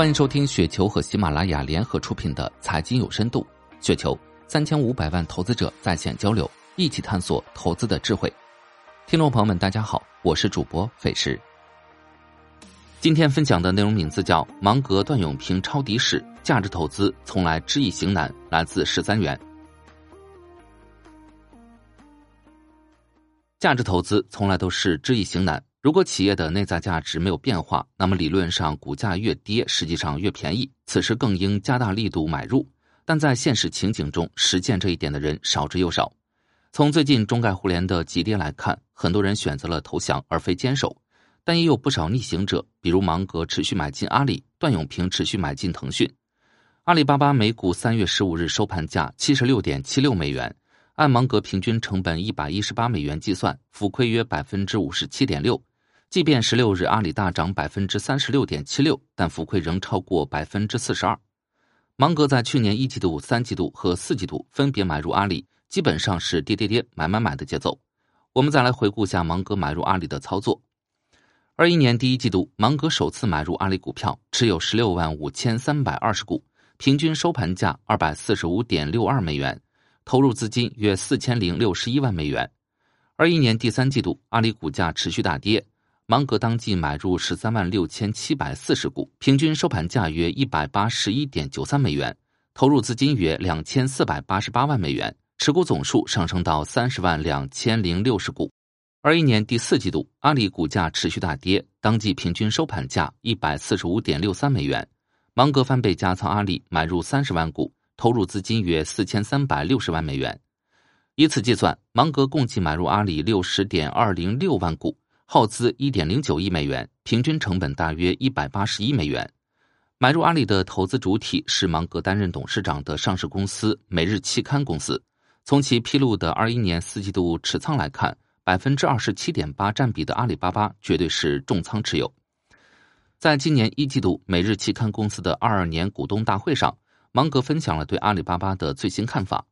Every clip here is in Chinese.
欢迎收听雪球和喜马拉雅联合出品的《财经有深度》，雪球三千五百万投资者在线交流，一起探索投资的智慧。听众朋友们，大家好，我是主播费时。今天分享的内容名字叫《芒格段永平抄底史，价值投资从来知易行难》，来自十三元。价值投资从来都是知易行难。如果企业的内在价值没有变化，那么理论上股价越跌，实际上越便宜。此时更应加大力度买入。但在现实情景中，实践这一点的人少之又少。从最近中概互联的急跌来看，很多人选择了投降而非坚守，但也有不少逆行者，比如芒格持续买进阿里，段永平持续买进腾讯。阿里巴巴每股三月十五日收盘价七十六点七六美元，按芒格平均成本一百一十八美元计算，浮亏约百分之五十七点六。即便十六日阿里大涨百分之三十六点七六，但浮亏仍超过百分之四十二。芒格在去年一季度、三季度和四季度分别买入阿里，基本上是跌跌跌、买买买的节奏。我们再来回顾一下芒格买入阿里的操作。二一年第一季度，芒格首次买入阿里股票，持有十六万五千三百二十股，平均收盘价二百四十五点六二美元，投入资金约四千零六十一万美元。二一年第三季度，阿里股价持续大跌。芒格当即买入十三万六千七百四十股，平均收盘价约一百八十一点九三美元，投入资金约两千四百八十八万美元，持股总数上升到三十万两千零六十股。二一年第四季度，阿里股价持续大跌，当季平均收盘价一百四十五点六三美元，芒格翻倍加仓阿里，买入三十万股，投入资金约四千三百六十万美元。以此计算，芒格共计买入阿里六十点二零六万股。耗资一点零九亿美元，平均成本大约一百八十一美元。买入阿里的投资主体是芒格担任董事长的上市公司每日期刊公司。从其披露的二一年四季度持仓来看，百分之二十七点八占比的阿里巴巴绝对是重仓持有。在今年一季度每日期刊公司的二二年股东大会上，芒格分享了对阿里巴巴的最新看法：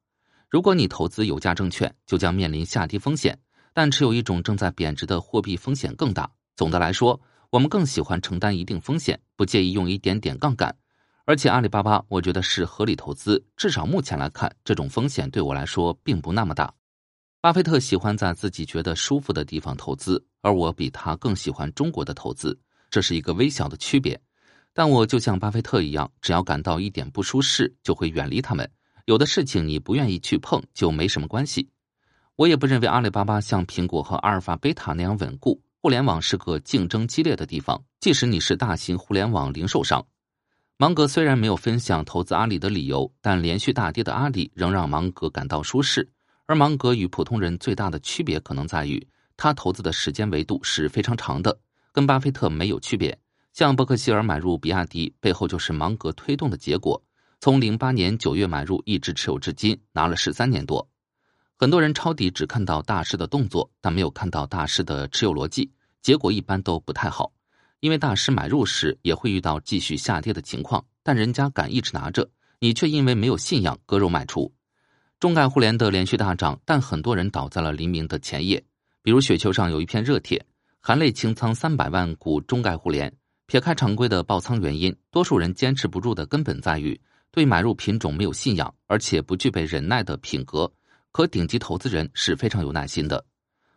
如果你投资有价证券，就将面临下跌风险。但持有一种正在贬值的货币风险更大。总的来说，我们更喜欢承担一定风险，不介意用一点点杠杆。而且阿里巴巴，我觉得是合理投资。至少目前来看，这种风险对我来说并不那么大。巴菲特喜欢在自己觉得舒服的地方投资，而我比他更喜欢中国的投资，这是一个微小的区别。但我就像巴菲特一样，只要感到一点不舒适，就会远离他们。有的事情你不愿意去碰，就没什么关系。我也不认为阿里巴巴像苹果和阿尔法、贝塔那样稳固。互联网是个竞争激烈的地方，即使你是大型互联网零售商。芒格虽然没有分享投资阿里的理由，但连续大跌的阿里仍让芒格感到舒适。而芒格与普通人最大的区别可能在于，他投资的时间维度是非常长的，跟巴菲特没有区别。像伯克希尔买入比亚迪，背后就是芒格推动的结果。从零八年九月买入，一直持有至今，拿了十三年多。很多人抄底只看到大师的动作，但没有看到大师的持有逻辑，结果一般都不太好。因为大师买入时也会遇到继续下跌的情况，但人家敢一直拿着，你却因为没有信仰割肉卖出。中概互联的连续大涨，但很多人倒在了黎明的前夜。比如雪球上有一篇热帖，含泪清仓三百万股中概互联。撇开常规的爆仓原因，多数人坚持不住的根本在于对买入品种没有信仰，而且不具备忍耐的品格。可顶级投资人是非常有耐心的。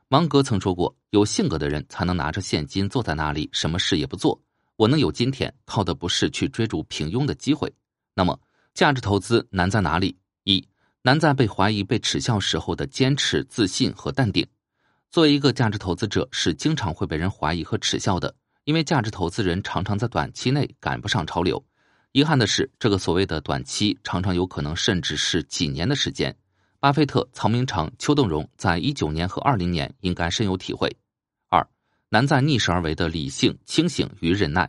芒格曾说过：“有性格的人才能拿着现金坐在那里，什么事也不做。我能有今天，靠的不是去追逐平庸的机会。”那么，价值投资难在哪里？一难在被怀疑、被耻笑时候的坚持、自信和淡定。作为一个价值投资者，是经常会被人怀疑和耻笑的，因为价值投资人常常在短期内赶不上潮流。遗憾的是，这个所谓的短期，常常有可能甚至是几年的时间。巴菲特、曹明诚、邱栋荣在一九年和二零年应该深有体会。二难在逆势而为的理性、清醒与忍耐。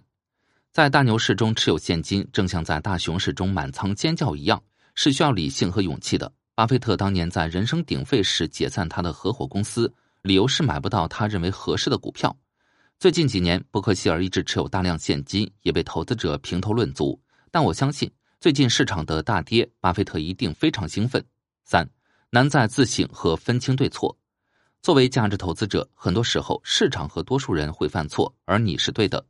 在大牛市中持有现金，正像在大熊市中满仓尖叫一样，是需要理性和勇气的。巴菲特当年在人声鼎沸时解散他的合伙公司，理由是买不到他认为合适的股票。最近几年，伯克希尔一直持有大量现金，也被投资者评头论足。但我相信，最近市场的大跌，巴菲特一定非常兴奋。三。难在自省和分清对错。作为价值投资者，很多时候市场和多数人会犯错，而你是对的，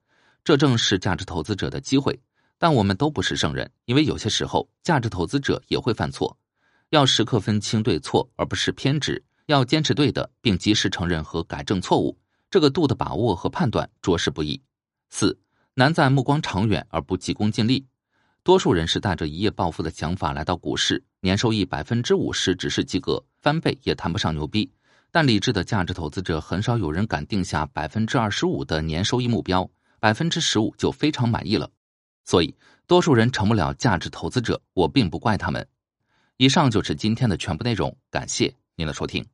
这正是价值投资者的机会。但我们都不是圣人，因为有些时候价值投资者也会犯错。要时刻分清对错，而不是偏执；要坚持对的，并及时承认和改正错误。这个度的把握和判断着实不易。四难在目光长远而不急功近利。多数人是带着一夜暴富的想法来到股市，年收益百分之五十只是及格，翻倍也谈不上牛逼。但理智的价值投资者很少有人敢定下百分之二十五的年收益目标，百分之十五就非常满意了。所以，多数人成不了价值投资者，我并不怪他们。以上就是今天的全部内容，感谢您的收听。